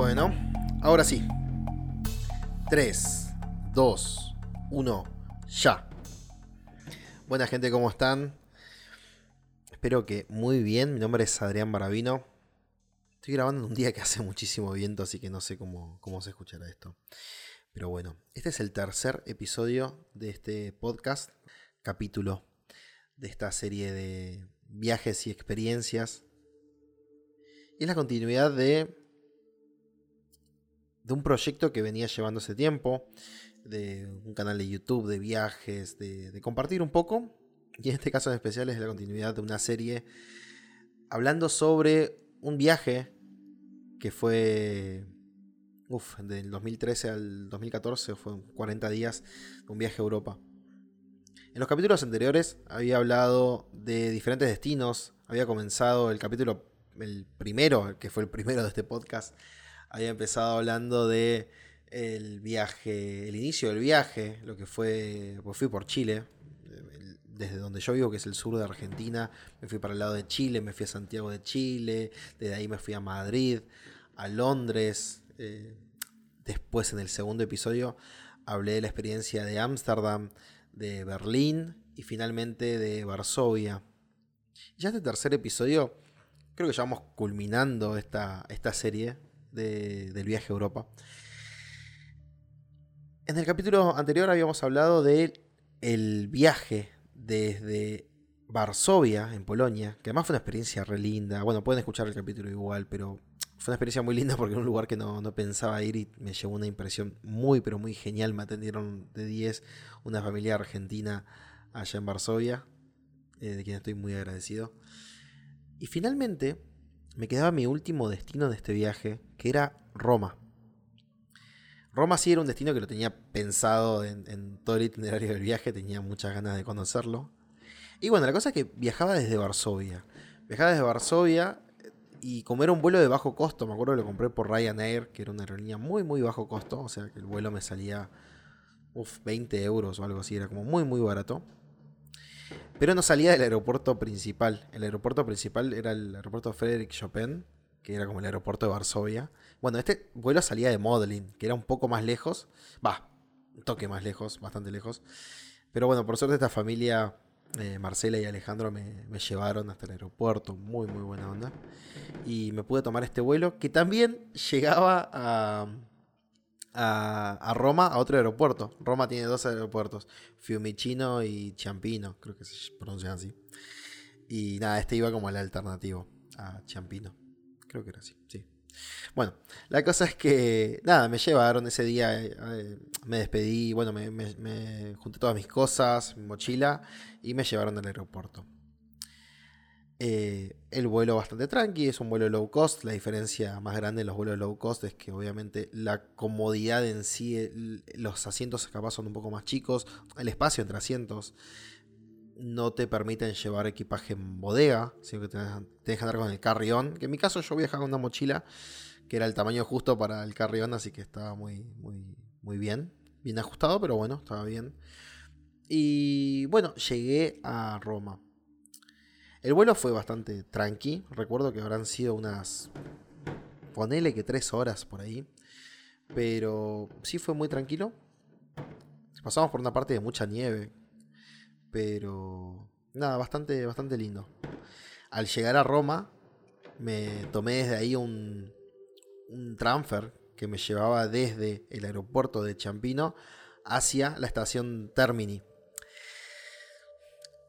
Bueno, ahora sí. 3, 2, 1, ya. Buena gente, ¿cómo están? Espero que muy bien. Mi nombre es Adrián Barabino. Estoy grabando en un día que hace muchísimo viento, así que no sé cómo, cómo se escuchará esto. Pero bueno, este es el tercer episodio de este podcast, capítulo de esta serie de viajes y experiencias. Y es la continuidad de de un proyecto que venía llevando ese tiempo, de un canal de YouTube, de viajes, de, compartir un poco. Y en este caso en especial es la continuidad de una serie hablando sobre un viaje que fue Uf, del 2013 al 2014 fue 40 días un viaje a Europa. En los capítulos anteriores había hablado de diferentes destinos. Había comenzado el capítulo, el primero, que fue el primero de este podcast, había empezado hablando de el viaje, el inicio del viaje, lo que fue, pues fui por Chile, desde donde yo vivo, que es el sur de Argentina, me fui para el lado de Chile, me fui a Santiago de Chile, desde ahí me fui a Madrid, a Londres, eh, después en el segundo episodio hablé de la experiencia de Ámsterdam, de Berlín y finalmente de Varsovia. Ya este tercer episodio, creo que ya vamos culminando esta, esta serie, del viaje a Europa. En el capítulo anterior habíamos hablado del el viaje desde Varsovia, en Polonia, que además fue una experiencia re linda. Bueno, pueden escuchar el capítulo igual, pero fue una experiencia muy linda porque era un lugar que no, pensaba ir y me llevó una impresión muy, pero muy genial. Me atendieron de 10 una familia argentina allá en Varsovia, eh, de quien estoy muy agradecido. Y finalmente me quedaba mi último destino de este viaje, que era Roma. Roma sí era un destino que lo tenía pensado en, todo el itinerario del viaje, tenía muchas ganas de conocerlo. Y bueno, la cosa es que viajaba desde Varsovia. Viajaba desde Varsovia y como era un vuelo de bajo costo, me acuerdo que lo compré por Ryanair, que era una aerolínea muy, muy bajo costo, o sea que el vuelo me salía 20 euros o algo así, era como muy, muy barato. Pero no salía del aeropuerto principal. El aeropuerto principal era el aeropuerto Frederick Chopin, que era como el aeropuerto de Varsovia. Bueno, este vuelo salía de Modlin, que era un poco más lejos. Va, un toque más lejos, bastante lejos. Pero bueno, por suerte esta familia, eh, Marcela y Alejandro, me, me, llevaron hasta el aeropuerto. Muy, muy buena onda. Y me pude tomar este vuelo, que también llegaba a a, Roma a otro aeropuerto. Roma tiene dos aeropuertos, Fiumicino y Ciampino, creo que se pronuncian así. Y nada, este iba como el alternativo a Ciampino. Creo que era así, sí. Bueno, la cosa es que, nada, me llevaron ese día, eh, me despedí, bueno, me, me junté todas mis cosas, mi mochila, y me llevaron al aeropuerto. Eh, el vuelo bastante tranqui, es un vuelo low cost. La diferencia más grande en los vuelos low cost es que obviamente la comodidad en sí, los asientos capaz son un poco más chicos, el espacio entre asientos no te permiten llevar equipaje en bodega, sino que te, dejan andar con el carry-on. Que en mi caso yo viajaba con una mochila que era el tamaño justo para el carry-on, así que estaba muy, muy, muy bien. Bien ajustado, pero bueno, estaba bien. Y bueno, llegué a Roma. El vuelo fue bastante tranqui. Recuerdo que habrán sido unas. Ponele que tres horas por ahí. Pero sí fue muy tranquilo. Pasamos por una parte de mucha nieve. Pero. Nada, bastante, bastante lindo. Al llegar a Roma, me tomé desde ahí un, un transfer que me llevaba desde el aeropuerto de Champino hacia la estación Termini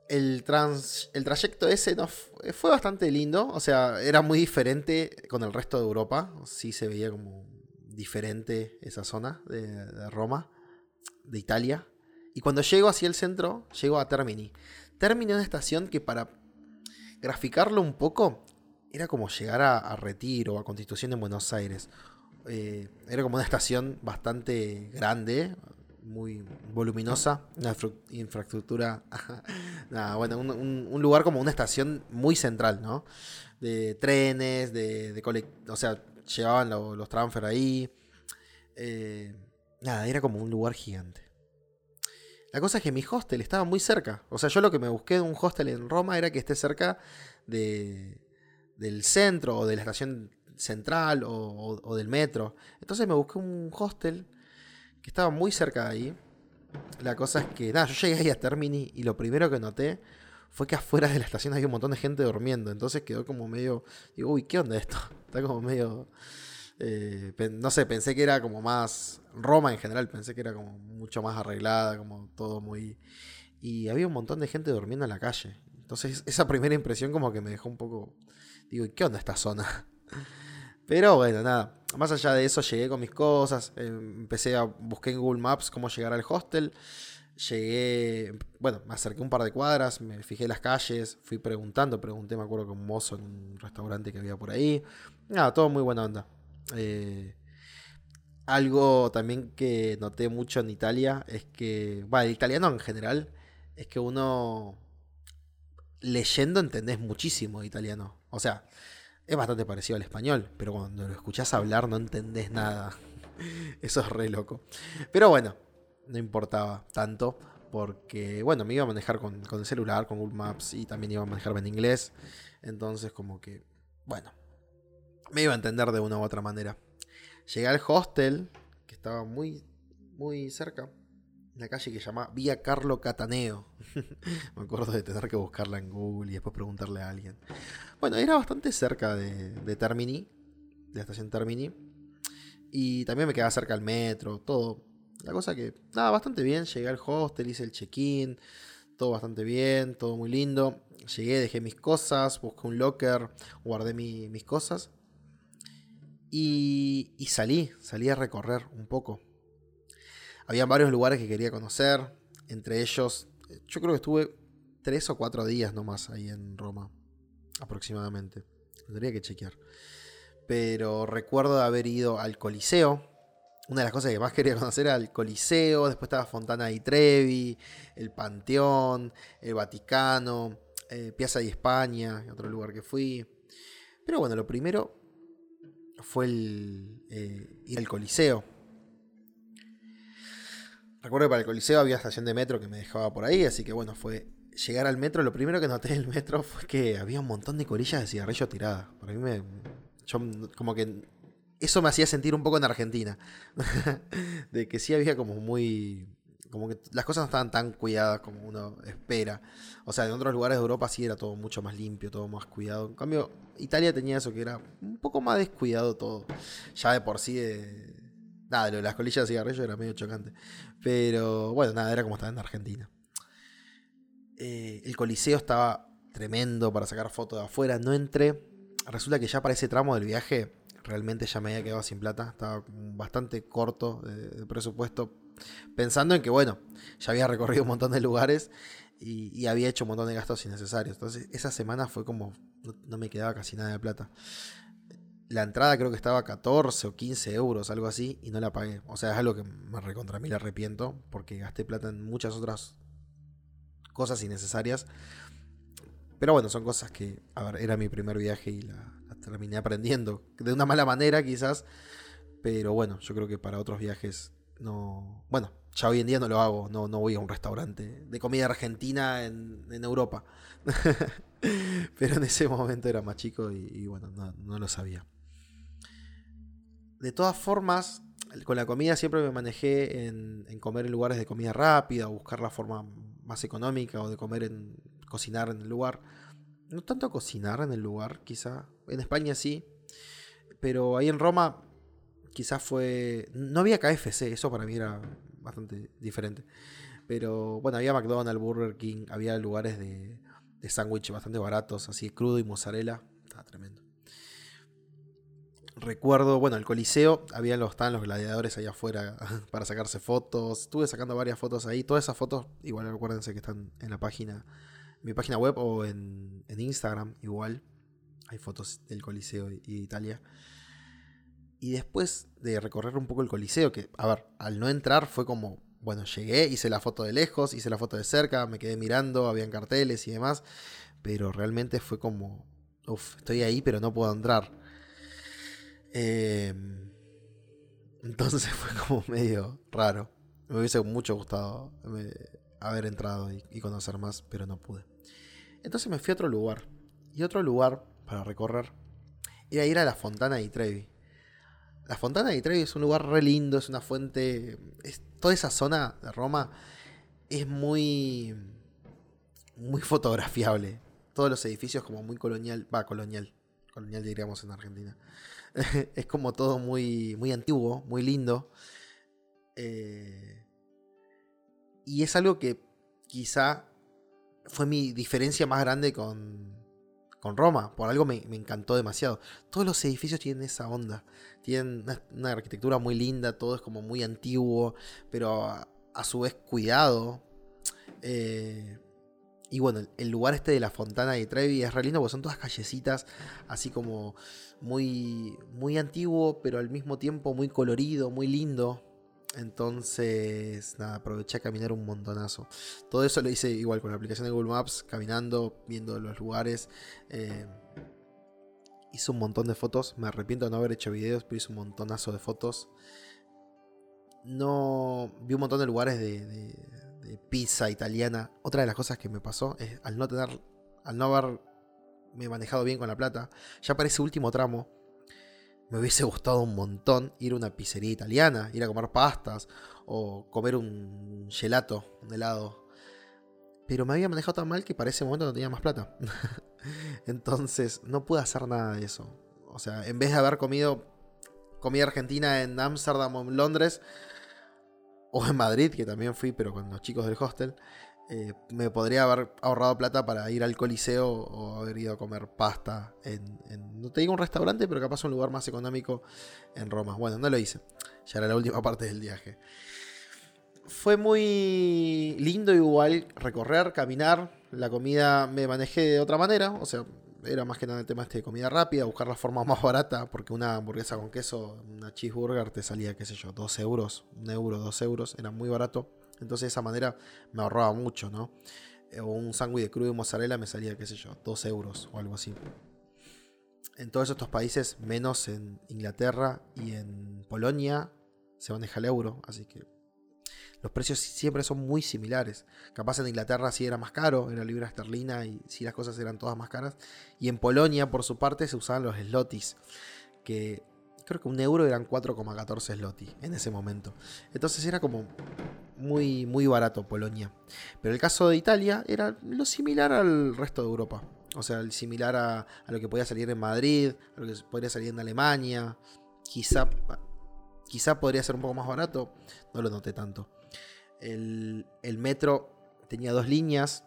el, trans, el trayecto ese no, fue bastante lindo. O sea, era muy diferente con el resto de Europa. Sí se veía como diferente esa zona de, Roma, de Italia. Y cuando llego hacia el centro, llego a Termini. Termini es una estación que para graficarlo un poco, era como llegar a, Retiro o a Constitución en Buenos Aires. Eh, era como una estación bastante grande, muy voluminosa, una infraestructura, bueno, un, lugar como una estación muy central, ¿no? De trenes, de, de o sea, llevaban los transfer ahí. Eh, nada, era como un lugar gigante. La cosa es que mi hostel estaba muy cerca. O sea, yo lo que me busqué de un hostel en Roma era que esté cerca de, del centro o de la estación central o, del metro. Entonces me busqué un hostel que estaba muy cerca de ahí. La cosa es que, nada, yo llegué ahí a Termini y lo primero que noté fue que afuera de la estación había un montón de gente durmiendo. Entonces quedó como medio, digo, uy, ¿qué onda esto? Está como medio... Eh, no sé, pensé que era como más Roma en general, pensé que era como mucho más arreglada, como todo muy... Y había un montón de gente durmiendo en la calle. Entonces esa primera impresión como que me dejó un poco... Digo, ¿y qué onda esta zona? Pero bueno, nada. Más allá de eso, llegué con mis cosas. Eh, empecé a buscar en Google Maps cómo llegar al hostel. Llegué, bueno, me acerqué un par de cuadras, me fijé las calles, fui preguntando, pregunté, me acuerdo, con un mozo en un restaurante que había por ahí. Nada, todo muy buena onda. Eh, algo también que noté mucho en Italia es que, bueno, el italiano en general, es que uno leyendo entendés muchísimo italiano. O sea, es bastante parecido al español, pero cuando lo escuchás hablar no entendés nada. Eso es re loco. Pero bueno, no importaba tanto porque, bueno, me iba a manejar con, el celular, con Google Maps y también iba a manejarme en inglés. Entonces, como que, bueno, me iba a entender de una u otra manera. Llegué al hostel, que estaba muy, muy cerca, una calle que se llama Vía Carlo Cataneo. Me acuerdo de tener que buscarla en Google y después preguntarle a alguien. Bueno, era bastante cerca de, de Termini, de la estación Termini. Y también me quedaba cerca del metro, todo. La cosa que, nada, bastante bien. Llegué al hostel, hice el check-in, todo bastante bien, todo muy lindo. Llegué, dejé mis cosas, busqué un locker, guardé mis cosas. Y, y salí, salí a recorrer un poco había varios lugares que quería conocer, entre ellos, yo creo que estuve tres o cuatro días nomás ahí en Roma, aproximadamente. Tendría que chequear. Pero recuerdo haber ido al Coliseo. Una de las cosas que más quería conocer era el Coliseo, después estaba Fontana di Trevi, el Panteón, el Vaticano, eh, Piazza di España, otro lugar que fui. Pero bueno, lo primero fue el, eh, ir al Coliseo Recuerdo que para el Coliseo había estación de metro que me dejaba por ahí, así que bueno, fue llegar al metro. Lo primero que noté en el metro fue que había un montón de colillas de cigarrillo tiradas. Para mí me. Yo, como que. Eso me hacía sentir un poco en Argentina. de que sí había como muy. Como que las cosas no estaban tan cuidadas como uno espera. O sea, en otros lugares de Europa sí era todo mucho más limpio, todo más cuidado. En cambio, Italia tenía eso que era un poco más descuidado todo. Ya de por sí de Nada, las colillas de cigarrillo era medio chocante. Pero bueno, nada, era como estar en Argentina. Eh, el coliseo estaba tremendo para sacar fotos de afuera. No entré. Resulta que ya para ese tramo del viaje realmente ya me había quedado sin plata. Estaba bastante corto de, presupuesto. Pensando en que, bueno, ya había recorrido un montón de lugares y, había hecho un montón de gastos innecesarios. Entonces, esa semana fue como. no me quedaba casi nada de plata la entrada creo que estaba 14 o 15 euros, algo así, y no la pagué. O sea, es algo que me recontra mí arrepiento, porque gasté plata en muchas otras cosas innecesarias. Pero bueno, son cosas que, a ver, era mi primer viaje y la, terminé aprendiendo. De una mala manera quizás, pero bueno, yo creo que para otros viajes no... Bueno, ya hoy en día no lo hago, no, no voy a un restaurante de comida argentina en, en Europa. pero en ese momento era más chico y, bueno, no lo sabía de todas formas, con la comida siempre me manejé en, comer en lugares de comida rápida, buscar la forma más económica, o de comer en. cocinar en el lugar. No tanto cocinar en el lugar, quizá. En España sí. Pero ahí en Roma, quizás fue. No había KFC, eso para mí era bastante diferente. Pero bueno, había McDonald's, Burger King, había lugares de, de sándwich bastante baratos, así crudo y mozzarella. Estaba tremendo recuerdo, bueno, el Coliseo, había los, estaban los gladiadores ahí afuera para sacarse fotos. Estuve sacando varias fotos ahí. Todas esas fotos, igual recuérdense que están en la página, mi página web o en, Instagram, igual. Hay fotos del Coliseo y de Italia. Y después de recorrer un poco el Coliseo, que, a ver, al no entrar fue como, bueno, llegué, hice la foto de lejos, hice la foto de cerca, me quedé mirando, habían carteles y demás. Pero realmente fue como, uff, estoy ahí, pero no puedo entrar Em, entonces fue como medio raro. Me hubiese mucho gustado eh, haber entrado y, conocer más, pero no pude. Entonces me fui a otro lugar. Y otro lugar para recorrer era ir a la Fontana di Trevi. La Fontana di Trevi es un lugar re lindo, es una fuente. Es, toda esa zona de Roma es muy. muy fotografiable. Todos los edificios como muy colonial. Va, colonial. Colonial diríamos en Argentina. es como todo muy, muy antiguo, muy lindo. Eh, y es algo que quizá fue mi diferencia más grande con, con Roma. Por algo me, encantó demasiado. Todos los edificios tienen esa onda. Tienen una, arquitectura muy linda, todo es como muy antiguo, pero a, su vez cuidado. Eh, y bueno, el lugar este de la Fontana de Trevi es re lindo porque son todas callecitas, así como muy, muy antiguo, pero al mismo tiempo muy colorido, muy lindo. Entonces, nada, aproveché a caminar un montonazo. Todo eso lo hice igual con la aplicación de Google Maps, caminando, viendo los lugares. Eh, hice un montón de fotos. Me arrepiento de no haber hecho videos, pero hice un montonazo de fotos. No. Vi un montón de lugares de, de, pizza italiana. Otra de las cosas que me pasó es al no tener. Al no haberme manejado bien con la plata. Ya para ese último tramo me hubiese gustado un montón ir a una pizzería italiana, ir a comer pastas o comer un gelato, un helado. Pero me había manejado tan mal que para ese momento no tenía más plata. Entonces no pude hacer nada de eso. O sea, en vez de haber comido comida argentina en Ámsterdam o en Londres, o en Madrid, que también fui, pero con los chicos del hostel, eh, me podría haber ahorrado plata para ir al Coliseo o haber ido a comer pasta en, no te digo un restaurante, pero capaz un lugar más económico en Roma. Bueno, no lo hice. Ya era la última parte del viaje. Fue muy lindo igual recorrer, caminar. La comida me manejé de otra manera, o sea, era más que nada el tema este de comida rápida, buscar la forma más barata, porque una hamburguesa con queso, una cheeseburger te salía, qué sé yo, 2 euros, un euro, 2 euros, era muy barato. Entonces de esa manera me ahorraba mucho, ¿no? Eh, o un sándwich de crudo y mozzarella me salía, qué sé yo, 2 euros o algo así. En todos estos países, menos en Inglaterra y en Polonia, se maneja el euro, así que los precios siempre son muy similares. Capaz en Inglaterra sí era más caro, era libra esterlina y sí las cosas eran todas más caras. Y en Polonia, por su parte, se usaban los slotis, que creo que un euro eran 4,14 slotis en ese momento. Entonces era como muy, muy barato Polonia. Pero el caso de Italia era lo similar al resto de Europa. O sea, similar a, lo que podía salir en Madrid, a lo que podría salir en Alemania. Quizá, quizá podría ser un poco más barato. No lo noté tanto. El, metro tenía dos líneas,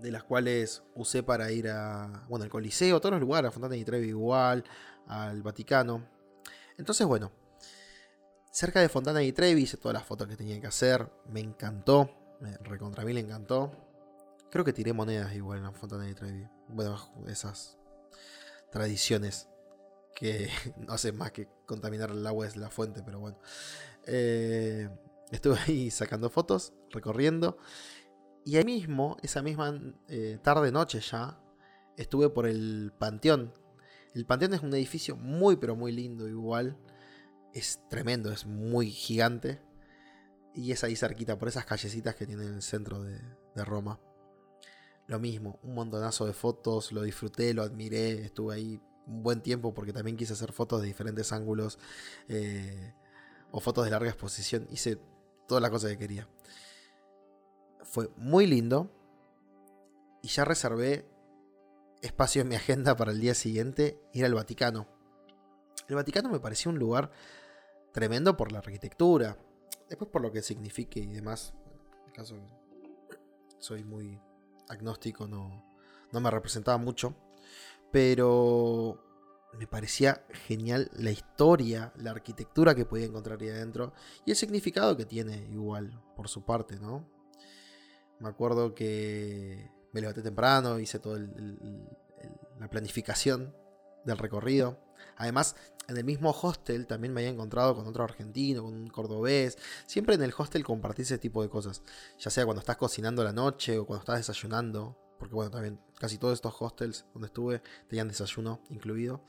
de las cuales usé para ir a, bueno, al Coliseo, todos los lugares, a Fontana di Trevi igual, al Vaticano. Entonces, bueno, cerca de Fontana di Trevi hice todas las fotos que tenía que hacer, me encantó, me recontra mí le encantó. Creo que tiré monedas igual en Fontana di Trevi. Bueno, esas tradiciones que no hacen más que contaminar el agua de la fuente, pero bueno. Eh, estuve ahí sacando fotos, recorriendo. Y ahí mismo, esa misma eh, tarde, noche ya, estuve por el Panteón, el Panteón es un edificio muy pero muy lindo igual. Es tremendo, es muy gigante. Y es ahí cerquita, por esas callecitas que tiene en el centro de, Roma. Lo mismo, un montonazo de fotos, lo disfruté, lo admiré, estuve ahí un buen tiempo porque también quise hacer fotos de diferentes ángulos eh, o fotos de larga exposición. Hice todas las cosas que quería. Fue muy lindo y ya reservé espacio en mi agenda para el día siguiente ir al Vaticano. El Vaticano me pareció un lugar tremendo por la arquitectura, después por lo que signifique y demás. En el caso soy muy agnóstico, no, no me representaba mucho, pero me parecía genial la historia, la arquitectura que podía encontrar ahí adentro y el significado que tiene igual por su parte, ¿no? Me acuerdo que me levanté temprano, hice toda la planificación del recorrido. Además, en el mismo hostel también me había encontrado con otro argentino, con un cordobés. Siempre en el hostel compartí ese tipo de cosas. Ya sea cuando estás cocinando la noche o cuando estás desayunando. Porque bueno, también casi todos estos hostels donde estuve tenían desayuno incluido.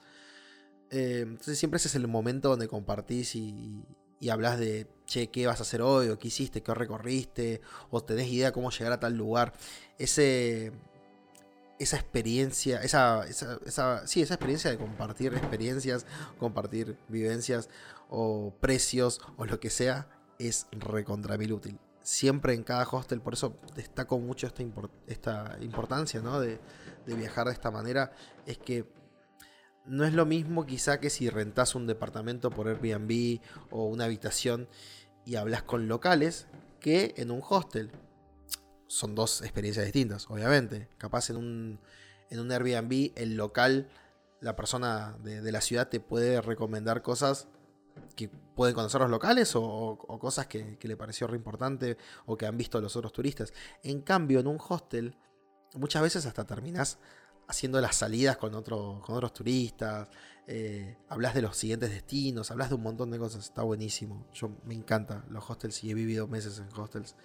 Eh, entonces siempre ese es el momento donde compartís y, hablas de, che, ¿qué vas a hacer hoy? ¿O qué hiciste? ¿Qué recorriste? ¿O tenés idea cómo llegar a tal lugar? Ese, esa experiencia, esa, esa, esa, sí, esa experiencia de compartir experiencias, compartir vivencias o precios o lo que sea, es recontra mil útil. Siempre en cada hostel, por eso destaco mucho esta, esta importancia ¿no? de, de viajar de esta manera, es que no es lo mismo quizá que si rentas un departamento por Airbnb o una habitación y hablas con locales que en un hostel. Son dos experiencias distintas, obviamente. Capaz en un, en un Airbnb el local, la persona de, la ciudad te puede recomendar cosas que pueden conocer los locales o, cosas que, que, le pareció re importante o que han visto los otros turistas. En cambio, en un hostel, muchas veces hasta terminás haciendo las salidas con, con otros turistas, eh, hablas de los siguientes destinos, hablas de un montón de cosas, está buenísimo. Yo me encanta los hostels y he vivido meses en hostels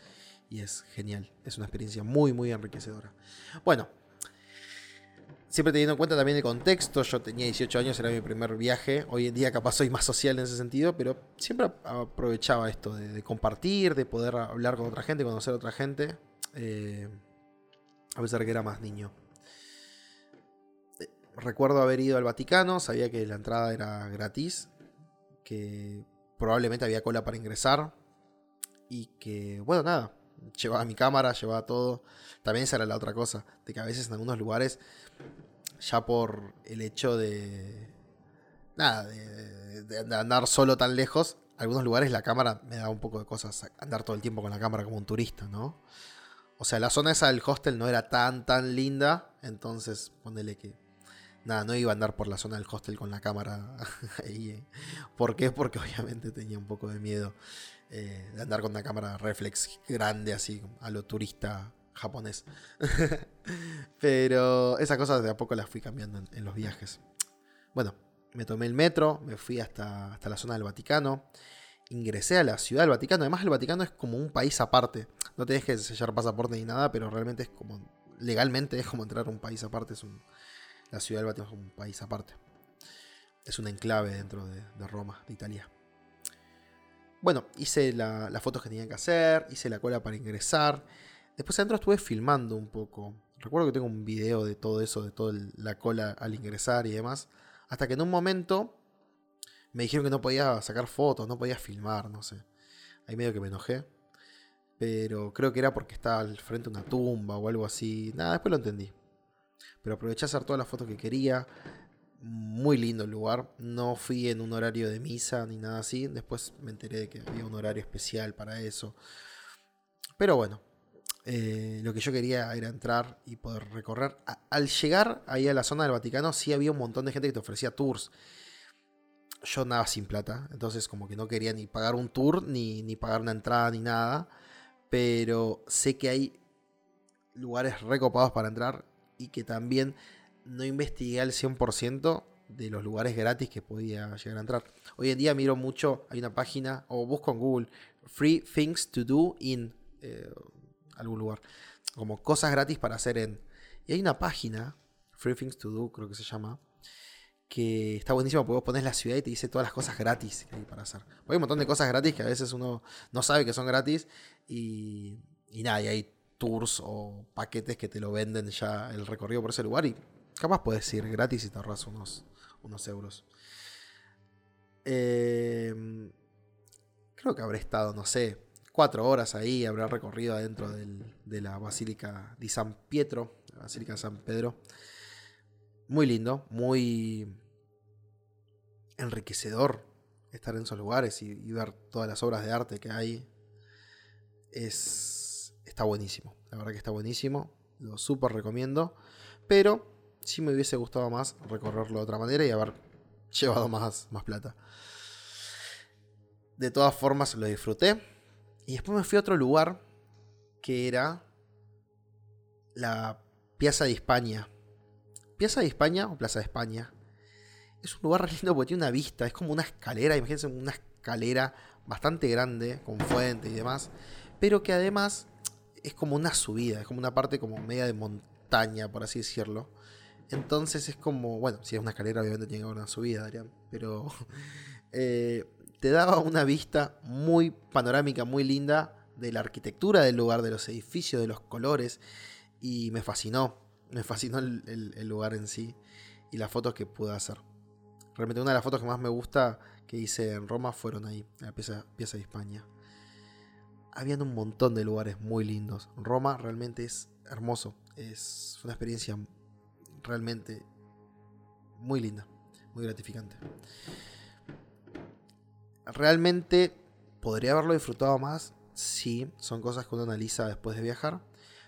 y es genial, es una experiencia muy, muy enriquecedora. Bueno, siempre teniendo en cuenta también el contexto, yo tenía 18 años, era mi primer viaje, hoy en día capaz soy más social en ese sentido, pero siempre aprovechaba esto de, compartir, de poder hablar con otra gente, conocer a otra gente, eh, a pesar que era más niño recuerdo haber ido al Vaticano, sabía que la entrada era gratis, que probablemente había cola para ingresar y que, bueno, nada, llevaba mi cámara, llevaba todo. También esa era la otra cosa, de que a veces en algunos lugares, ya por el hecho de, nada, de, andar solo tan lejos, algunos lugares la cámara me da un poco de cosas, andar todo el tiempo con la cámara como un turista, ¿no? O sea, la zona esa del hostel no era tan, tan linda, entonces ponele que nada, no iba a andar por la zona del hostel con la cámara ahí. Eh. ¿Por qué? Porque obviamente tenía un poco de miedo eh, de andar con una cámara reflex grande así, a lo turista japonés. Pero esas cosas de a poco las fui cambiando en, los viajes. Bueno, me tomé el metro, me fui hasta, hasta la zona del Vaticano ingresé a la ciudad del Vaticano. Además, el Vaticano es como un país aparte. No tenés que sellar pasaporte ni nada, pero realmente es como. Legalmente es como entrar a un país aparte. Es un, la ciudad del Vaticano es un país aparte. Es un enclave dentro de, Roma, de Italia. Bueno, hice las fotos que tenía que hacer, hice la cola para ingresar. Después adentro estuve filmando un poco. Recuerdo que tengo un video de todo eso, de toda la cola al ingresar y demás. Hasta que en un momento me dijeron que no podía sacar fotos, no podía filmar, no sé. Ahí medio que me enojé. Pero creo que era porque estaba al frente de una tumba o algo así. Nada, después lo entendí. Pero aproveché a hacer todas las fotos que quería. Muy lindo el lugar. No fui en un horario de misa ni nada así. Después me enteré de que había un horario especial para eso. Pero bueno, eh, lo que yo quería era entrar y poder recorrer. al llegar ahí a la zona del Vaticano, sí había un montón de gente que te ofrecía tours. Yo nada sin plata, entonces como que no quería ni pagar un tour, ni, ni pagar una entrada, ni nada. Pero sé que hay lugares recopados para entrar y que también no investigué al 100% de los lugares gratis que podía llegar a entrar. Hoy en día miro mucho, hay una página, o busco en Google, Free Things to Do in eh, algún lugar, como cosas gratis para hacer en... Y hay una página, Free Things to Do creo que se llama, que está buenísimo porque vos pones la ciudad y te dice todas las cosas gratis que hay para hacer. hay un montón de cosas gratis que a veces uno no sabe que son gratis y, y nada, y hay tours o paquetes que te lo venden ya el recorrido por ese lugar y capaz puedes ir gratis y te ahorras unos, unos euros. Em, creo que habré estado, no sé, cuatro horas ahí, habrá recorrido adentro de la Basílica de San Pietro, la Basílica de San Pedro. Muy lindo, muy enriquecedor estar en esos lugares y ver todas las obras de arte que hay. Es está buenísimo. La verdad que está buenísimo. Lo súper recomiendo. Pero sí me hubiese gustado más recorrerlo de otra manera y haber llevado más, más plata. De todas formas lo disfruté. Y después me fui a otro lugar que era la Piazza de España. Piazza de España o Plaza de España. Es un lugar lindo porque tiene una vista, es como una escalera, imagínense una escalera bastante grande, con fuente y demás, pero que además es como una subida, es como una parte como media de montaña, por así decirlo. Entonces es como, bueno, si es una escalera obviamente tiene que haber una subida, Adrián, pero eh, te daba una vista muy panorámica, muy linda de la arquitectura del lugar, de los edificios, de los colores, y me fascinó. Me fascinó el, lugar en sí y las fotos que pude hacer. Realmente una de las fotos que más me gusta que hice en Roma fueron ahí, en la pieza, pieza de España. Habían un montón de lugares muy lindos. Roma realmente es hermoso. Es una experiencia realmente muy linda, muy gratificante. Realmente podría haberlo disfrutado más. Sí, son cosas que uno analiza después de viajar.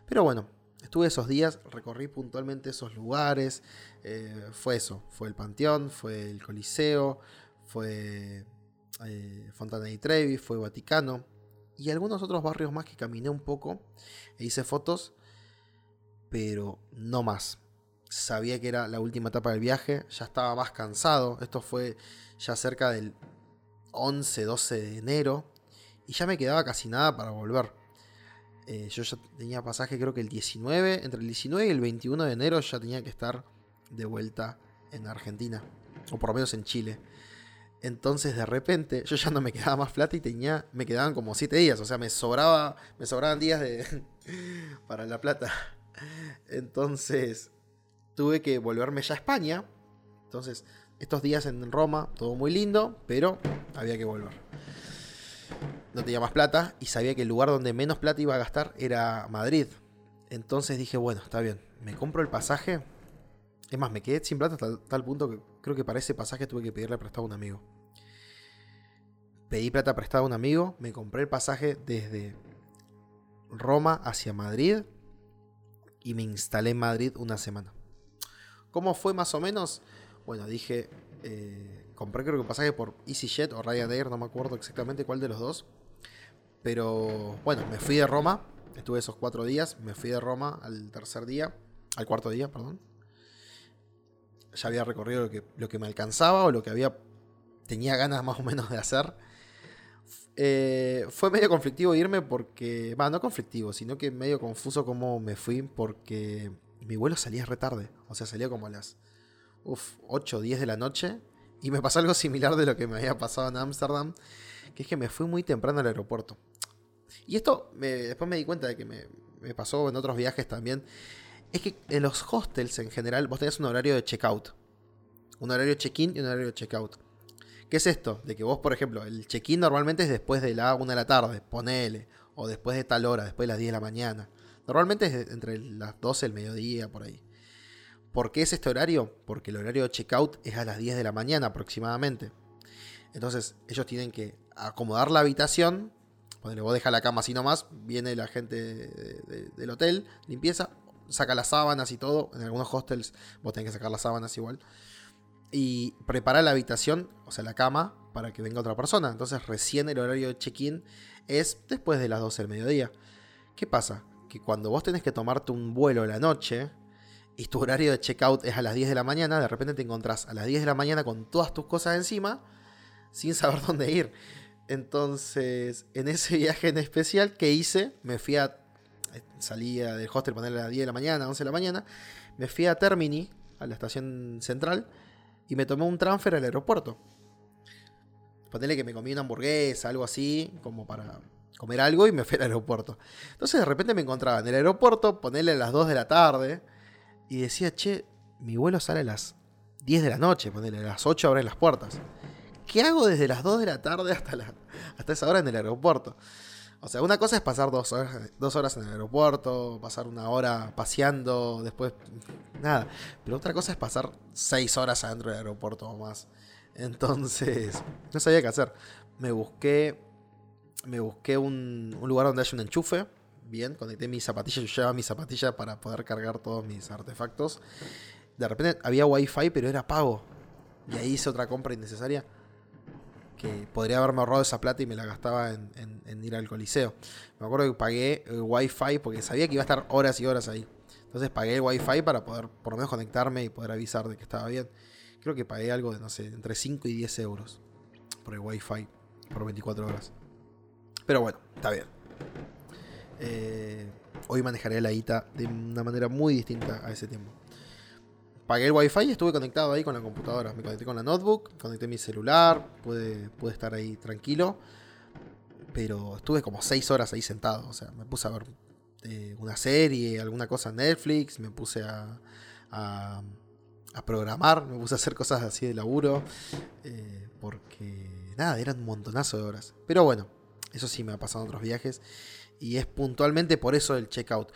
Pero bueno, estuve esos días, recorrí puntualmente esos lugares. Eh, fue eso, fue el Panteón, fue el Coliseo, fue eh, Fontana di Trevi, fue Vaticano y algunos otros barrios más que caminé un poco e hice fotos, pero no más. Sabía que era la última etapa del viaje, ya estaba más cansado. Esto fue ya cerca del 11, 12 de enero y ya me quedaba casi nada para volver. Eh, yo ya tenía pasaje creo que el 19, entre el 19 y el 21 de enero ya tenía que estar de vuelta en Argentina, o por lo menos en Chile. Entonces de repente yo ya no me quedaba más plata y tenía, me quedaban como 7 días, o sea, me sobraba, me sobraban días de, para la plata. Entonces tuve que volverme ya a España. Entonces, estos días en Roma, todo muy lindo, pero había que volver. No tenía más plata y sabía que el lugar donde menos plata iba a gastar era Madrid. Entonces dije, bueno, está bien, me compro el pasaje. Es más, me quedé sin plata hasta tal punto que creo que para ese pasaje tuve que pedirle prestado a un amigo. Pedí plata prestada a un amigo, me compré el pasaje desde Roma hacia Madrid y me instalé en Madrid una semana. ¿Cómo fue más o menos? Bueno, dije, eh, compré creo que un pasaje por EasyJet o Ryanair, no me acuerdo exactamente cuál de los dos. Pero bueno, me fui de Roma, estuve esos cuatro días, me fui de Roma al tercer día, al cuarto día, perdón ya había recorrido lo que, lo que me alcanzaba o lo que había tenía ganas más o menos de hacer. Eh, fue medio conflictivo irme porque, va, no conflictivo, sino que medio confuso cómo me fui porque mi vuelo salía retarde, o sea, salía como a las uf, 8 o 10 de la noche y me pasó algo similar de lo que me había pasado en Ámsterdam, que es que me fui muy temprano al aeropuerto. Y esto después me di cuenta de que me, me pasó en otros viajes también es que en los hostels en general vos tenés un horario de checkout. Un horario check-in y un horario checkout. ¿Qué es esto? De que vos, por ejemplo, el check-in normalmente es después de la 1 de la tarde, ponele, o después de tal hora, después de las 10 de la mañana. Normalmente es entre las 12 del mediodía, por ahí. ¿Por qué es este horario? Porque el horario de checkout es a las 10 de la mañana aproximadamente. Entonces, ellos tienen que acomodar la habitación. Ponele, vos dejas la cama así nomás, viene la gente del hotel, limpieza, saca las sábanas y todo. En algunos hostels vos tenés que sacar las sábanas igual. Y prepara la habitación, o sea, la cama, para que venga otra persona. Entonces recién el horario de check-in es después de las 12 del mediodía. ¿Qué pasa? Que cuando vos tenés que tomarte un vuelo a la noche y tu horario de check-out es a las 10 de la mañana, de repente te encontrás a las 10 de la mañana con todas tus cosas encima sin saber dónde ir. Entonces, en ese viaje en especial que hice, me fui a salía del hostel ponerle a las 10 de la mañana, 11 de la mañana, me fui a Termini, a la estación central, y me tomé un transfer al aeropuerto. Ponerle que me comí una hamburguesa, algo así, como para comer algo, y me fui al aeropuerto. Entonces de repente me encontraba en el aeropuerto, ponerle a las 2 de la tarde, y decía, che, mi vuelo sale a las 10 de la noche, ponerle a las 8 abren las puertas. ¿Qué hago desde las 2 de la tarde hasta, la, hasta esa hora en el aeropuerto? O sea, una cosa es pasar dos horas, dos horas en el aeropuerto, pasar una hora paseando, después nada. Pero otra cosa es pasar seis horas adentro del aeropuerto o más. Entonces, no sabía qué hacer. Me busqué, me busqué un, lugar donde haya un enchufe. Bien, conecté mis zapatillas, yo llevaba mis zapatillas para poder cargar todos mis artefactos. De repente había wifi, pero era pago. Y ahí hice otra compra innecesaria que podría haberme ahorrado esa plata y me la gastaba en, ir al coliseo. Me acuerdo que pagué el wifi porque sabía que iba a estar horas y horas ahí. Entonces pagué el wifi para poder por lo menos conectarme y poder avisar de que estaba bien. Creo que pagué algo de, no sé, entre 5 y 10 euros por el wifi por 24 horas. Pero bueno, está bien. Eh, hoy manejaré la ITA de una manera muy distinta a ese tiempo pagué el wifi y estuve conectado ahí con la computadora. Me conecté con la notebook, conecté mi celular, pude, pude estar ahí tranquilo. Pero estuve como 6 horas ahí sentado. O sea, me puse a ver eh, una serie, alguna cosa en Netflix, me puse a, a, programar, me puse a hacer cosas así de laburo, eh, porque nada, eran un montonazo de horas. Pero bueno, eso sí me ha pasado en otros viajes y es puntualmente por eso el checkout.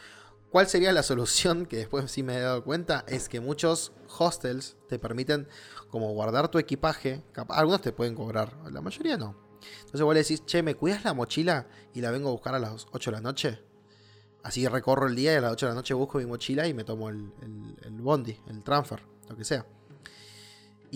¿Cuál sería la solución? Que después sí me he dado cuenta, es que muchos hostels te permiten como guardar tu equipaje. Algunos te pueden cobrar, la mayoría no. Entonces vos le decís, che, ¿me cuidas la mochila y la vengo a buscar a las 8 de la noche? Así recorro el día y a las 8 de la noche busco mi mochila y me tomo el, bondi, el transfer, lo que sea.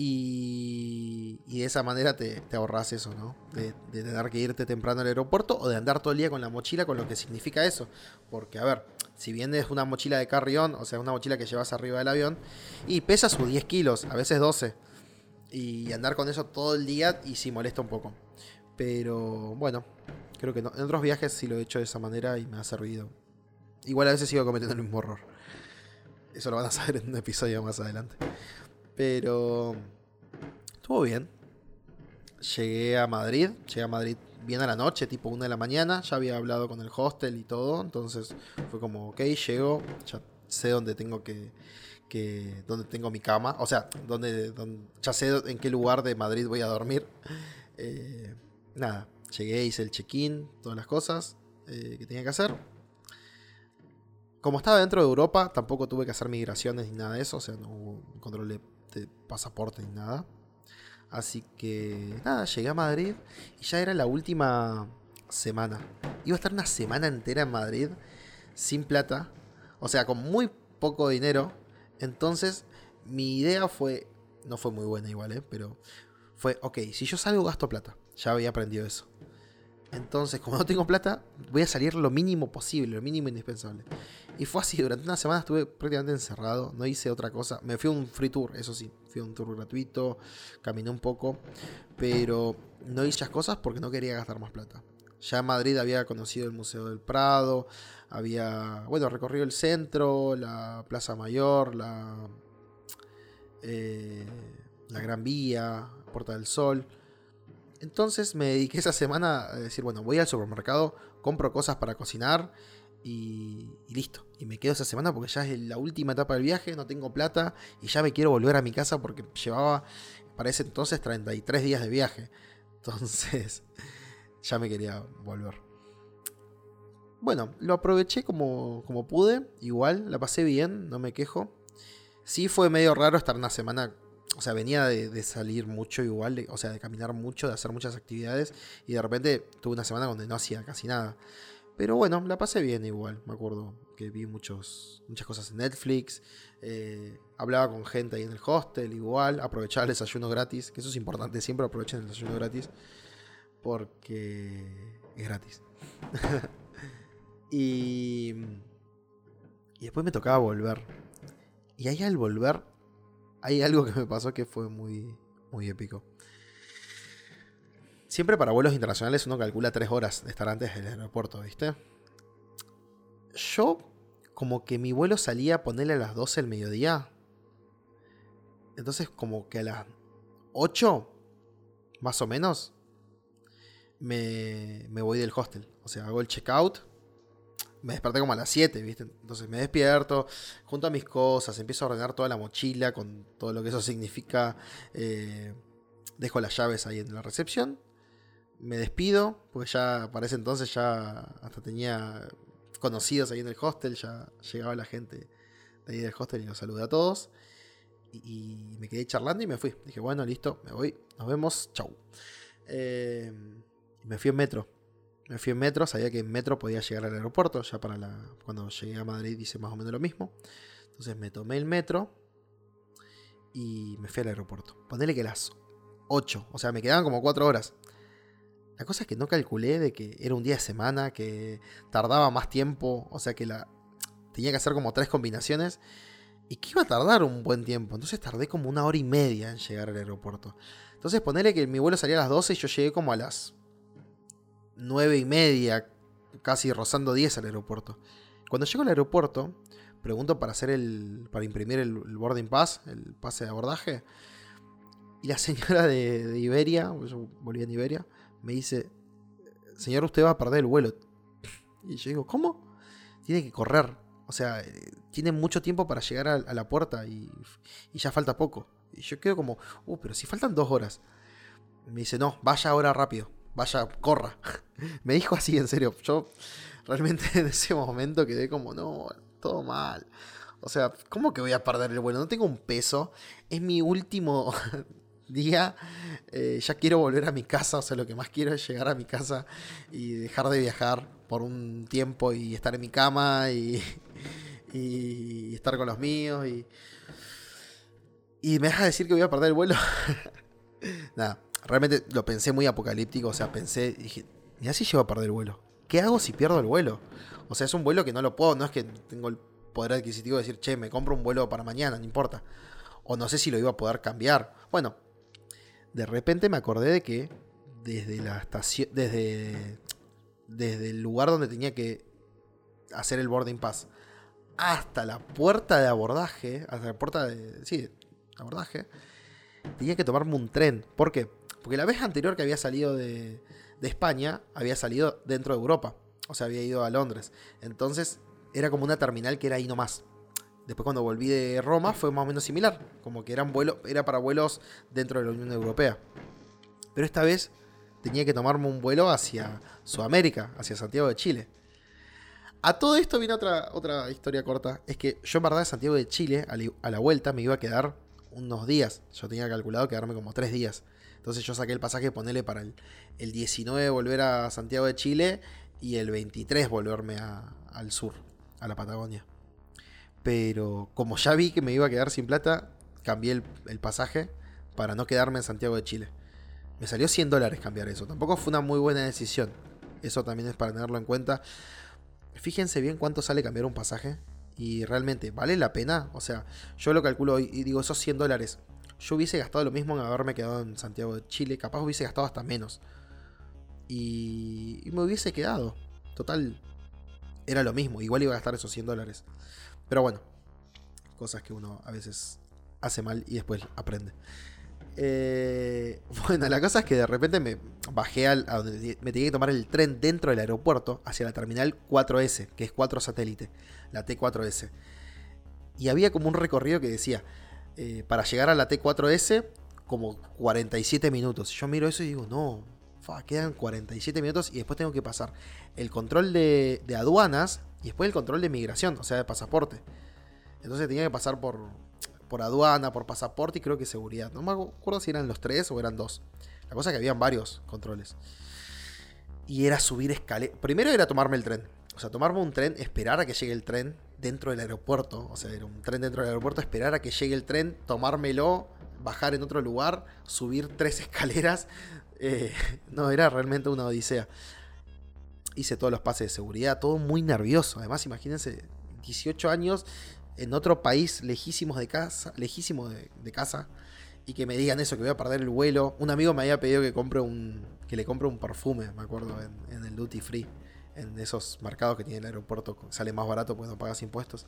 Y, de esa manera te, ahorras eso, ¿no? De, de, tener que irte temprano al aeropuerto o de andar todo el día con la mochila, con lo que significa eso. Porque, a ver, si bien es una mochila de carrión, o sea, una mochila que llevas arriba del avión, y pesa sus 10 kilos, a veces 12. Y andar con eso todo el día y sí molesta un poco. Pero bueno, creo que no. en otros viajes sí lo he hecho de esa manera y me ha servido Igual a veces sigo cometiendo el mismo error. Eso lo van a saber en un episodio más adelante. Pero estuvo bien. Llegué a Madrid, llegué a Madrid bien a la noche, tipo 1 de la mañana. Ya había hablado con el hostel y todo. Entonces fue como, ok, llego, ya sé dónde tengo que, que dónde tengo mi cama. O sea, dónde, ya sé en qué lugar de Madrid voy a dormir. Eh, nada, llegué, hice el check-in, todas las cosas eh, que tenía que hacer como estaba dentro de Europa, tampoco tuve que hacer migraciones ni nada de eso, o sea, no hubo control de, pasaporte ni nada. Así que nada, llegué a Madrid y ya era la última semana. Iba a estar una semana entera en Madrid sin plata, o sea, con muy poco dinero. Entonces, mi idea fue, no fue muy buena igual, ¿eh? pero fue, ok, si yo salgo gasto plata. Ya había aprendido eso. Entonces, como no tengo plata, voy a salir lo mínimo posible, lo mínimo indispensable. Y fue así, durante una semana estuve prácticamente encerrado, no hice otra cosa. Me fui a un free tour, eso sí, fui a un tour gratuito, caminé un poco, pero no hice esas cosas porque no quería gastar más plata. Ya en Madrid había conocido el Museo del Prado, había, bueno, recorrido el centro, la Plaza Mayor, la, eh, la Gran Vía, Puerta del Sol. Entonces me dediqué esa semana a decir, bueno, voy al supermercado, compro cosas para cocinar y, listo. Y me quedo esa semana porque ya es la última etapa del viaje, no tengo plata y ya me quiero volver a mi casa porque llevaba para ese entonces 33 días de viaje. Entonces ya me quería volver. Bueno, lo aproveché como, como pude, igual, la pasé bien, no me quejo. Sí fue medio raro estar una semana o sea, venía de, salir mucho igual, o sea, de caminar mucho, de hacer muchas actividades, y de repente tuve una semana donde no hacía casi nada. Pero bueno, la pasé bien igual, me acuerdo que vi muchos, muchas cosas en Netflix, eh, hablaba con gente ahí en el hostel igual, aprovechaba el desayuno gratis, que eso es importante, siempre aprovechen el desayuno gratis, porque es gratis. y, y después me tocaba volver. Y ahí al volver hay algo que me pasó que fue muy, muy épico. Siempre para vuelos internacionales uno calcula tres horas de estar antes del aeropuerto, ¿viste? Yo, como que mi vuelo salía a ponerle a las 12 del mediodía. Entonces, como que a las 8, más o menos, me, me voy del hostel. O sea, hago el checkout me desperté como a las 7, ¿viste? Entonces me despierto, junto a mis cosas, empiezo a ordenar toda la mochila con todo lo que eso significa. Eh, dejo las llaves ahí en la recepción. Me despido, porque ya para ese entonces ya hasta tenía conocidos ahí en el hostel, ya llegaba la gente de ahí del hostel y los saludé a todos. Y, me quedé charlando y me fui. Dije, bueno, listo, me voy, nos vemos, chau. Eh, me fui en metro me fui en metro, sabía que en metro podía llegar al aeropuerto, ya para la. Cuando llegué a Madrid hice más o menos lo mismo. Entonces me tomé el metro y me fui al aeropuerto. Ponele que las 8, o sea, me quedaban como 4 horas. La cosa es que no calculé de que era un día de semana, que tardaba más tiempo, o sea que la tenía que hacer como tres combinaciones y que iba a tardar un buen tiempo. Entonces tardé como una hora y media en llegar al aeropuerto. Entonces ponele que mi vuelo salía a las 12 y yo llegué como a las 9 y media, casi rozando 10 al aeropuerto. Cuando llego al aeropuerto, pregunto para hacer el. para imprimir el, boarding pass, el pase de abordaje. Y la señora de, Iberia, yo volví en Iberia, me dice: Señor, usted va a perder el vuelo. Y yo digo, ¿cómo? tiene que correr. O sea, eh, tiene mucho tiempo para llegar a, la puerta y, ya falta poco. Y yo quedo como, uh, pero si faltan dos horas. Me dice, no, vaya ahora rápido, vaya, corra. me dijo así, en serio. Yo realmente en ese momento quedé como, no, todo mal. O sea, ¿cómo que voy a perder el vuelo? No tengo un peso. Es mi último día. Eh, ya quiero volver a mi casa. O sea, lo que más quiero es llegar a mi casa y dejar de viajar por un tiempo y estar en mi cama y, y estar con los míos. Y, y me deja decir que voy a perder el vuelo. Nada, realmente lo pensé muy apocalíptico. O sea, pensé, dije, mira si llevo a perder el vuelo. ¿Qué hago si pierdo el vuelo? O sea, es un vuelo que no lo puedo, no es que tengo el poder adquisitivo de decir, che, me compro un vuelo para mañana, no importa. O no sé si lo iba a poder cambiar. Bueno, de repente me acordé de que desde la estación, desde, desde el lugar donde tenía que hacer el boarding pass hasta la puerta de abordaje, hasta la puerta de, sí, abordaje, tenía que tomarme un tren. ¿Por qué? Porque la vez anterior que había salido de, de España, había salido dentro de Europa. O sea, había ido a Londres. Entonces era como una terminal que era ahí nomás. Después cuando volví de Roma fue más o menos similar, como que eran vuelo, era para vuelos dentro de la Unión Europea. Pero esta vez tenía que tomarme un vuelo hacia Sudamérica, hacia Santiago de Chile. A todo esto viene otra, otra historia corta. Es que yo en verdad de Santiago de Chile, a la vuelta, me iba a quedar unos días. Yo tenía calculado quedarme como tres días. Entonces yo saqué el pasaje, ponele para el, el 19 volver a Santiago de Chile y el 23 volverme al sur a la Patagonia. Pero como ya vi que me iba a quedar sin plata, cambié el, pasaje para no quedarme en Santiago de Chile. Me salió 100 dólares cambiar eso. Tampoco fue una muy buena decisión. Eso también es para tenerlo en cuenta. Fíjense bien cuánto sale cambiar un pasaje. Y realmente, ¿vale la pena? O sea, yo lo calculo y digo, esos 100 dólares. Yo hubiese gastado lo mismo en haberme quedado en Santiago de Chile. Capaz hubiese gastado hasta menos. Y, y me hubiese quedado. Total, era lo mismo, igual iba a gastar esos 100 dólares. Pero bueno, cosas que uno a veces hace mal y después aprende. Eh, bueno, la cosa es que de repente me bajé al, a donde me tenía que tomar el tren dentro del aeropuerto hacia la terminal 4S, que es 4 satélite, la T4S. Y había como un recorrido que decía, eh, para llegar a la T4S, como 47 minutos. Yo miro eso y digo, no, quedan 47 minutos y después tengo que pasar el control de, aduanas y después el control de migración, o sea, de pasaporte. Entonces tenía que pasar por, por aduana, por pasaporte y creo que seguridad. No me acuerdo si eran los tres o eran dos. La cosa es que habían varios controles. Y era subir escaleras. Primero era tomarme el tren. O sea, tomarme un tren, esperar a que llegue el tren dentro del aeropuerto. O sea, era un tren dentro del aeropuerto, esperar a que llegue el tren, tomármelo, bajar en otro lugar, subir tres escaleras, eh, no, era realmente una odisea. Hice todos los pases de seguridad, todo muy nervioso. Además, imagínense, 18 años en otro país lejísimos de casa, lejísimo de, casa, y que me digan eso, que voy a perder el vuelo. Un amigo me había pedido que compre un. que le compre un perfume, me acuerdo, en, el duty free. En esos mercados que tiene el aeropuerto, sale más barato porque no pagas impuestos.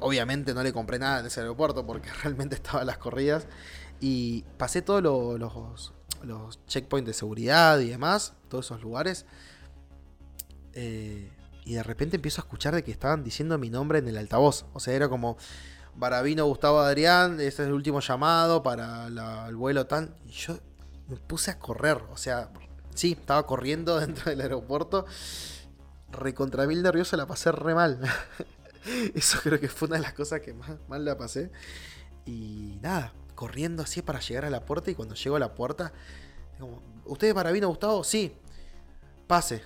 Obviamente no le compré nada en ese aeropuerto porque realmente estaban las corridas. Y pasé todos los, los checkpoints de seguridad y demás, todos esos lugares. Eh, y de repente empiezo a escuchar de que estaban diciendo mi nombre en el altavoz. O sea, era como Barabino Gustavo Adrián, este es el último llamado para el vuelo tal. Y yo me puse a correr. O sea, sí, estaba corriendo dentro del aeropuerto. Recontra mil nervioso la pasé re mal. Eso creo que fue una de las cosas que más mal la pasé. Y nada, corriendo así para llegar a la puerta y cuando llego a la puerta, digo, ¿usted es Maravino Gustavo? Sí, pase.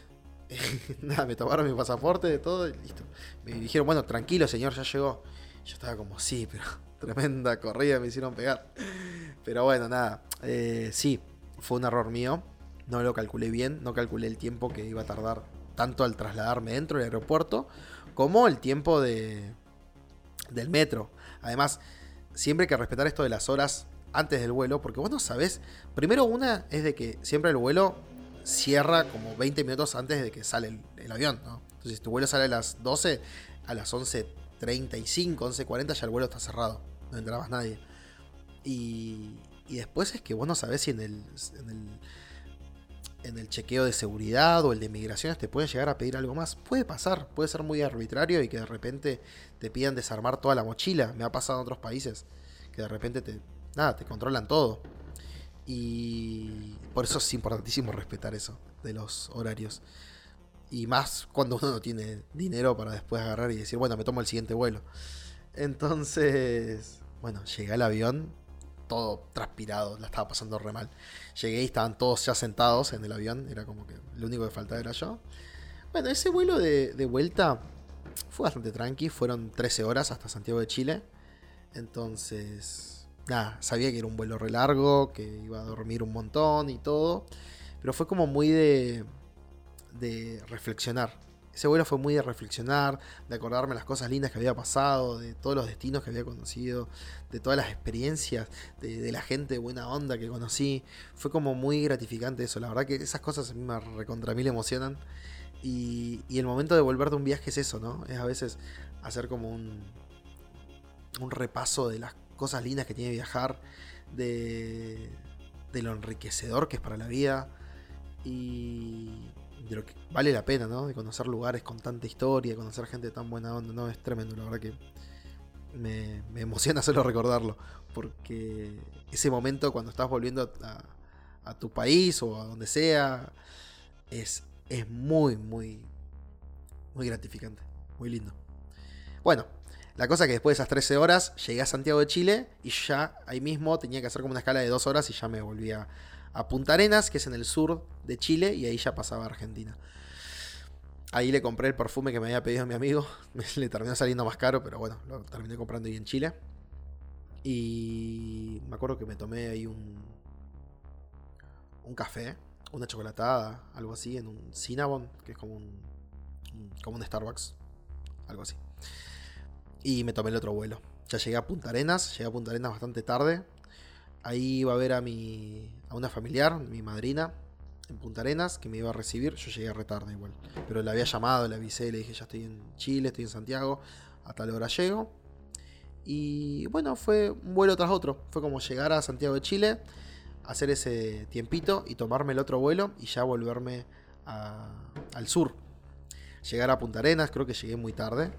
Nada, me tomaron mi pasaporte, todo y listo. Me dijeron, bueno, tranquilo señor, ya llegó. Yo estaba como, sí, pero tremenda corrida me hicieron pegar. Pero bueno, nada, eh, sí, fue un error mío. No lo calculé bien, no calculé el tiempo que iba a tardar tanto al trasladarme dentro del aeropuerto como el tiempo de, del metro. Además, siempre hay que respetar esto de las horas antes del vuelo, porque vos no sabés. Primero, una es de que siempre el vuelo cierra como 20 minutos antes de que sale el, avión, ¿no? Entonces, si tu vuelo sale a las 12, a las 11.35, 11.40 ya el vuelo está cerrado, no entra más nadie. Y, y después es que vos no sabés si en el, en el en el chequeo de seguridad o el de migraciones te pueden llegar a pedir algo más. Puede pasar, puede ser muy arbitrario y que de repente te pidan desarmar toda la mochila. Me ha pasado en otros países que de repente te, nada, te controlan todo. Y por eso es importantísimo respetar eso de los horarios. Y más cuando uno no tiene dinero para después agarrar y decir, bueno, me tomo el siguiente vuelo. Entonces, bueno, llegué al avión todo transpirado, la estaba pasando re mal. Llegué y estaban todos ya sentados en el avión, era como que lo único que faltaba era yo. Bueno, ese vuelo de, vuelta fue bastante tranqui, fueron 13 horas hasta Santiago de Chile. Entonces, nada, sabía que era un vuelo re largo, que iba a dormir un montón y todo. Pero fue como muy de, de reflexionar ese vuelo fue muy de reflexionar, de acordarme las cosas lindas que había pasado, de todos los destinos que había conocido, de todas las experiencias, de, la gente buena onda que conocí. Fue como muy gratificante eso. La verdad que esas cosas a mí me recontra mil emocionan. Y, el momento de volver de un viaje es eso, ¿no? Es a veces hacer como un, un repaso de las cosas lindas que tiene viajar, de, de lo enriquecedor que es para la vida. Y, de lo que vale la pena, ¿no? De conocer lugares con tanta historia, conocer gente tan buena onda, ¿no? Es tremendo, la verdad que me, emociona solo recordarlo. Porque ese momento cuando estás volviendo a, tu país o a donde sea, es, es muy, muy, muy gratificante, muy lindo. Bueno, la cosa que después de esas 13 horas llegué a Santiago de Chile y ya ahí mismo tenía que hacer como una escala de 2 horas y ya me volvía a Punta Arenas, que es en el sur de Chile, y ahí ya pasaba a Argentina. Ahí le compré el perfume que me había pedido mi amigo. le terminó saliendo más caro, pero bueno, lo terminé comprando ahí en Chile. Y me acuerdo que me tomé ahí un, un café, una chocolatada, algo así, en un Cinnabon, que es como un, como un Starbucks, algo así. Y me tomé el otro vuelo. Ya llegué a Punta Arenas, llegué a Punta Arenas bastante tarde, Ahí iba a ver a mi a una familiar, mi madrina, en Punta Arenas, que me iba a recibir. Yo llegué a retardo igual. Pero le había llamado, le avisé, le dije, ya estoy en Chile, estoy en Santiago, a tal hora llego. Y bueno, fue un vuelo tras otro. Fue como llegar a Santiago de Chile, hacer ese tiempito y tomarme el otro vuelo y ya volverme al sur. Llegar a Punta Arenas, creo que llegué muy tarde.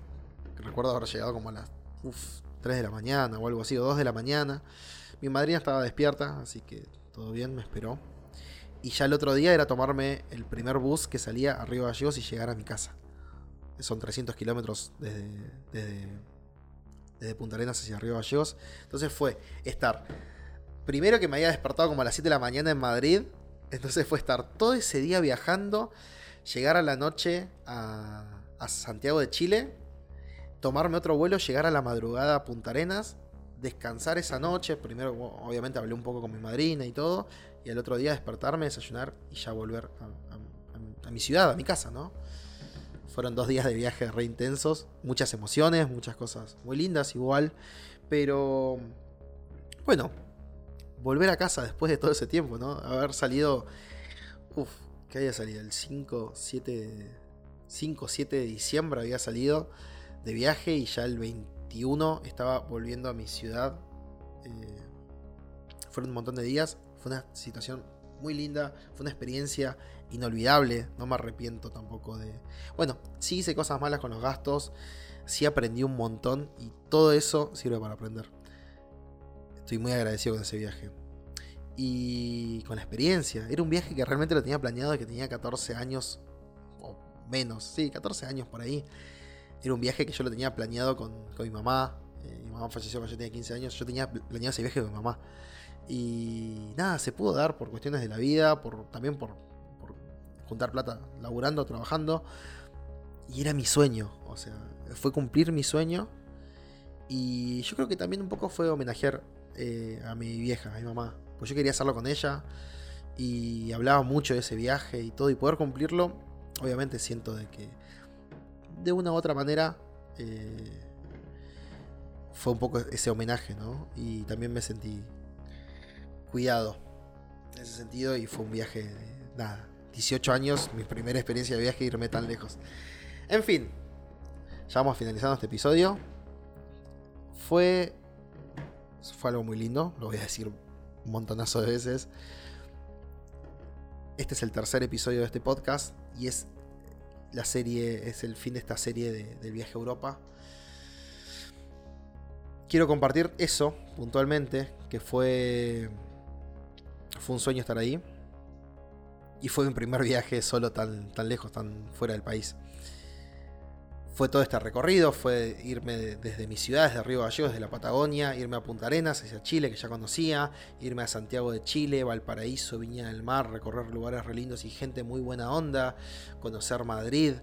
Recuerdo haber llegado como a las 3 de la mañana o algo así, o 2 de la mañana. Mi madrina estaba despierta, así que todo bien, me esperó. Y ya el otro día era tomarme el primer bus que salía a Río Gallegos y llegar a mi casa. Son 300 kilómetros desde, desde, Punta Arenas hacia Río Gallegos. Entonces fue estar. Primero que me había despertado como a las 7 de la mañana en Madrid. Entonces fue estar todo ese día viajando. Llegar a la noche a, a Santiago de Chile. Tomarme otro vuelo, llegar a la madrugada a Punta Arenas descansar esa noche. Primero, obviamente, hablé un poco con mi madrina y todo. Y al otro día despertarme, desayunar y ya volver a, mi ciudad, a mi casa, ¿no? Fueron dos días de viaje re intensos. Muchas emociones, muchas cosas muy lindas igual. Pero, bueno, volver a casa después de todo ese tiempo, ¿no? Haber salido. Uf, que había salido el 5, 7. 5, 7 de diciembre había salido de viaje y ya el 20 estaba volviendo a mi ciudad. Eh, fueron un montón de días. Fue una situación muy linda. Fue una experiencia inolvidable. No me arrepiento tampoco de. Bueno, sí hice cosas malas con los gastos. Sí aprendí un montón. Y todo eso sirve para aprender. Estoy muy agradecido con ese viaje. Y con la experiencia. Era un viaje que realmente lo tenía planeado que tenía 14 años. O menos. Sí, 14 años por ahí. Era un viaje que yo lo tenía planeado con, mi mamá. Eh, mi mamá falleció cuando yo tenía 15 años. Yo tenía planeado ese viaje con mi mamá. Y nada, se pudo dar por cuestiones de la vida, por, también por, juntar plata, laburando, trabajando. Y era mi sueño. O sea, fue cumplir mi sueño. Y yo creo que también un poco fue homenajear eh, a mi vieja, a mi mamá. Pues yo quería hacerlo con ella. Y hablaba mucho de ese viaje y todo. Y poder cumplirlo, obviamente siento de que de una u otra manera eh, fue un poco ese homenaje, ¿no? Y también me sentí cuidado en ese sentido y fue un viaje, de, nada, 18 años, mi primera experiencia de viaje, irme tan lejos. En fin, ya vamos finalizando este episodio. Fue, fue algo muy lindo, lo voy a decir un montonazo de veces. este es el tercer episodio de este podcast y es la serie, es el fin de esta serie de, del viaje a Europa. Quiero compartir eso puntualmente, que fue, fue un sueño estar ahí. Y fue mi primer viaje solo tan, tan lejos, tan fuera del país fue todo este recorrido, fue irme desde mi ciudad, desde Río Gallegos, desde la Patagonia, irme a Punta Arenas, hacia Chile, que ya conocía, irme a Santiago de Chile, Valparaíso, Viña del Mar, recorrer lugares re lindos y gente muy buena onda, conocer Madrid,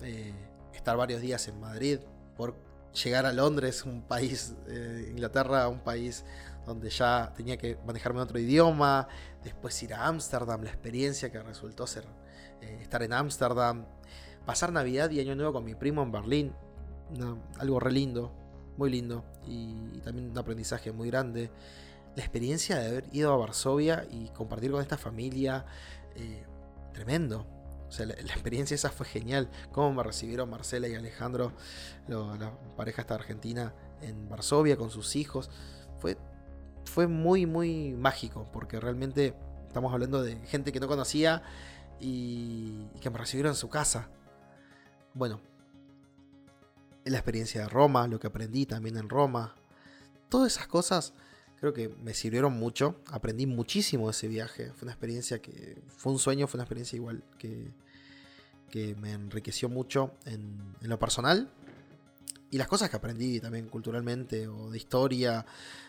eh, estar varios días en Madrid, por llegar a Londres, un país, eh, Inglaterra, un país donde ya tenía que manejarme otro idioma, después ir a Ámsterdam, la experiencia que resultó ser eh, estar en Ámsterdam, pasar Navidad y Año Nuevo con mi primo en Berlín. algo re lindo, muy lindo. Y, también un aprendizaje muy grande. La experiencia de haber ido a Varsovia y compartir con esta familia, eh, tremendo. O sea, la, experiencia esa fue genial. Cómo me recibieron Marcela y Alejandro, la pareja esta argentina, en Varsovia con sus hijos. Fue, fue muy, muy mágico, porque realmente estamos hablando de gente que no conocía y que me recibieron en su casa. Bueno, la experiencia de Roma, lo que aprendí también en Roma, todas esas cosas creo que me sirvieron mucho. Aprendí muchísimo de ese viaje. Fue una experiencia que fue un sueño, fue una experiencia igual que, que me enriqueció mucho en, lo personal. Y las cosas que aprendí también culturalmente o de historia,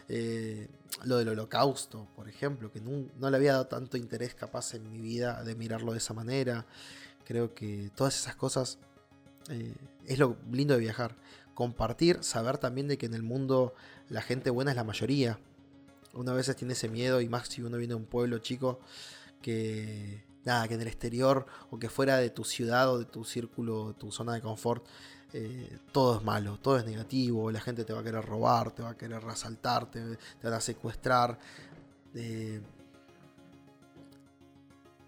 eh, lo del holocausto, por ejemplo, que no, no, le había dado tanto interés capaz en mi vida de mirarlo de esa manera. Creo que todas esas cosas eh, es lo lindo de viajar. Compartir, saber también de que en el mundo la gente buena es la mayoría. Una veces tiene ese miedo, y más si uno viene de un pueblo chico, que nada, que en el exterior o que fuera de tu ciudad o de tu círculo, de tu zona de confort, eh, todo es malo, todo es negativo, la gente te va a querer robar, te va a querer asaltar, te, van a secuestrar. Eh,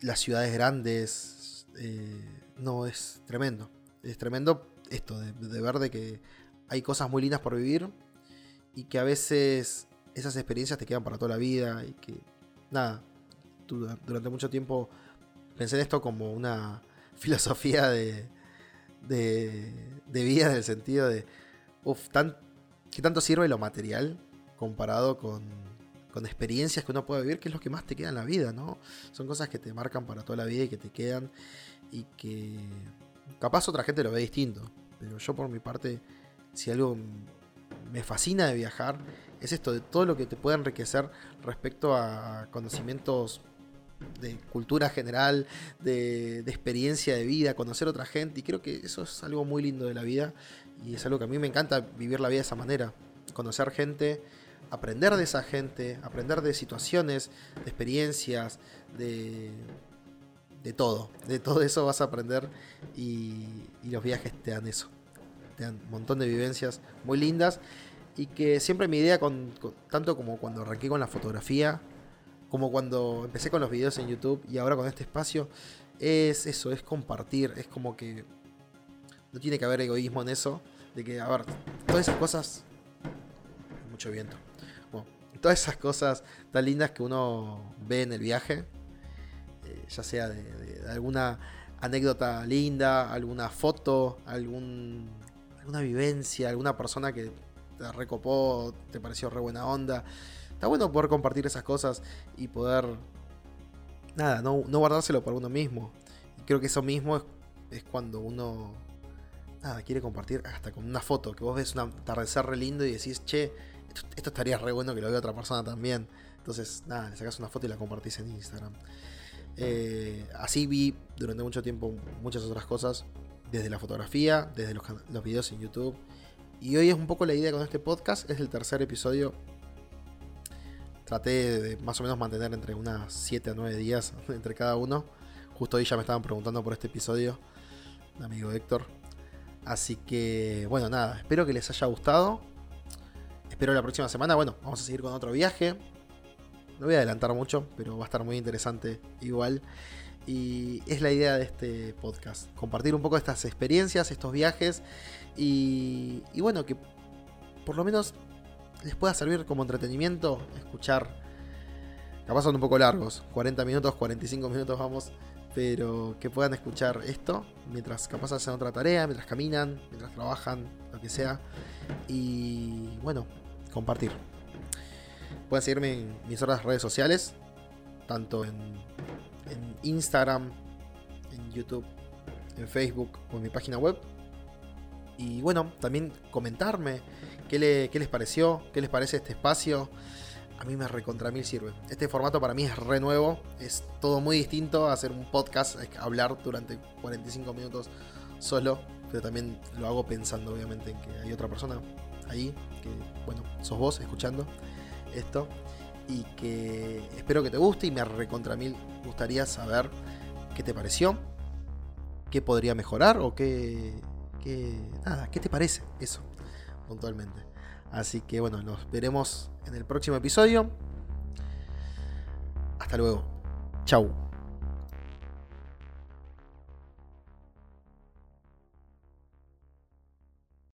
las ciudades grandes, no, es tremendo es tremendo esto, de, ver de que hay cosas muy lindas por vivir y que a veces esas experiencias te quedan para toda la vida y que, nada, durante mucho tiempo pensé en esto como una filosofía de, de, vida en el sentido de, uff, ¿qué tanto sirve lo material comparado con, con experiencias que uno puede vivir, que es lo que más te queda en la vida, ¿no? Son cosas que te marcan para toda la vida y que te quedan y que Capaz otra gente lo ve distinto, pero yo por mi parte, si algo me fascina de viajar, es esto de todo lo que te puede enriquecer respecto a conocimientos de cultura general, de, experiencia de vida, conocer otra gente. Y creo que eso es algo muy lindo de la vida. Y es algo que a mí me encanta vivir la vida de esa manera. Conocer gente, aprender de esa gente, aprender de situaciones, de experiencias, de, de todo. De todo eso vas a aprender y, los viajes te dan eso. Te dan un montón de vivencias muy lindas y que siempre mi idea, con, tanto como cuando arranqué con la fotografía, como cuando empecé con los videos en YouTube y ahora con este espacio, es eso, es compartir, es como que no tiene que haber egoísmo en eso, de que, a ver, todas esas cosas, mucho viento, bueno, todas esas cosas tan lindas que uno ve en el viaje, eh, ya sea de, alguna anécdota linda, alguna foto, algún, alguna vivencia, alguna persona que te recopó, te pareció re buena onda. Está bueno poder compartir esas cosas y poder, nada, no, guardárselo por uno mismo. creo que eso mismo es, cuando uno, nada, quiere compartir hasta con una foto, que vos ves un atardecer re lindo y decís, che, esto, esto estaría re bueno que lo vea otra persona también. Entonces, nada, le sacas una foto y la compartís en Instagram. Eh, así vi durante mucho tiempo muchas otras cosas, desde la fotografía, desde los, videos en YouTube. Y hoy es un poco la idea con este podcast, es el tercer episodio. Traté de más o menos mantener entre unas 7 a 9 días entre cada uno. Justo hoy ya me estaban preguntando por este episodio, amigo Héctor. Así que, bueno, nada, espero que les haya gustado. Espero la próxima semana, bueno, vamos a seguir con otro viaje. No voy a adelantar mucho, pero va a estar muy interesante igual. Y es la idea de este podcast, compartir un poco estas experiencias, estos viajes y, bueno, que por lo menos les pueda servir como entretenimiento escuchar capaz son un poco largos, 40 minutos, 45 minutos vamos, pero que puedan escuchar esto mientras capaz hacen otra tarea, mientras caminan, mientras trabajan, lo que sea. Y bueno, compartir. Pueden seguirme en mis otras redes sociales, tanto en, Instagram, en YouTube, en Facebook o en mi página web. Y bueno, también comentarme qué, les pareció, qué les parece este espacio. A mí me recontra mil sirve. Este formato para mí es re nuevo. Es todo muy distinto a hacer un podcast, hablar durante 45 minutos solo. Pero también lo hago pensando, obviamente, en que hay otra persona ahí. Que, bueno, sos vos escuchando esto. Y que espero que te guste. Y me recontra mil gustaría saber qué te pareció. Qué podría mejorar o qué, ¿Qué, nada, ¿qué te parece eso? Puntualmente. Así que bueno, nos veremos en el próximo episodio. Hasta luego. Chau.